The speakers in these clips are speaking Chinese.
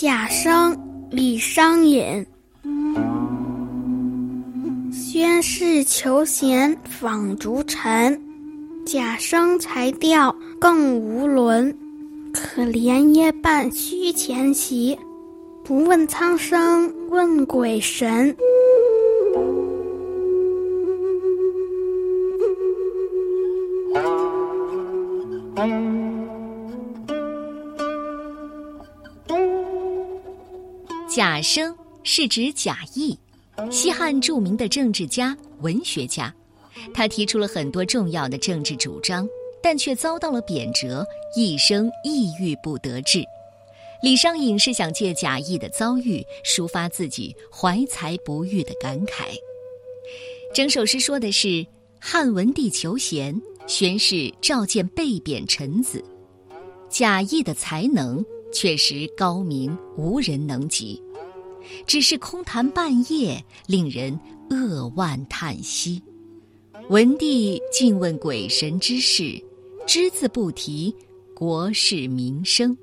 贾生，李商隐。宣室求贤访逐臣，贾生才调更无伦。可怜夜半虚前席，不问苍生问鬼神。贾生是指贾谊，西汉著名的政治家、文学家。他提出了很多重要的政治主张，但却遭到了贬谪，一生抑郁不得志。李商隐是想借贾谊的遭遇，抒发自己怀才不遇的感慨。整首诗说的是汉文帝求贤，宣室召见被贬臣子。贾谊的才能确实高明，无人能及。只是空谈半夜，令人扼腕叹息。文帝竟问鬼神之事，只字不提国事民生。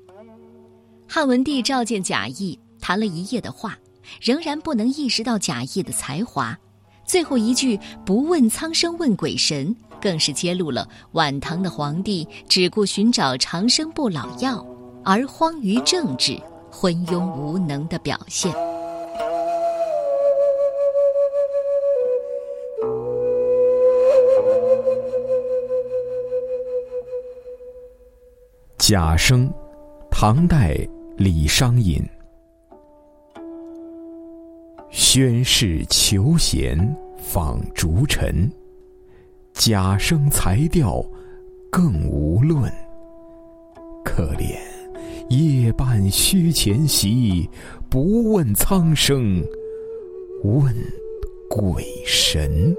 汉文帝召见贾谊，谈了一夜的话，仍然不能意识到贾谊的才华。最后一句“不问苍生问鬼神”，更是揭露了晚唐的皇帝只顾寻找长生不老药，而荒于政治、昏庸无能的表现。贾生，唐代李商隐。宣室求贤访逐臣，贾生才调更无论。可怜夜半虚前席，不问苍生问鬼神。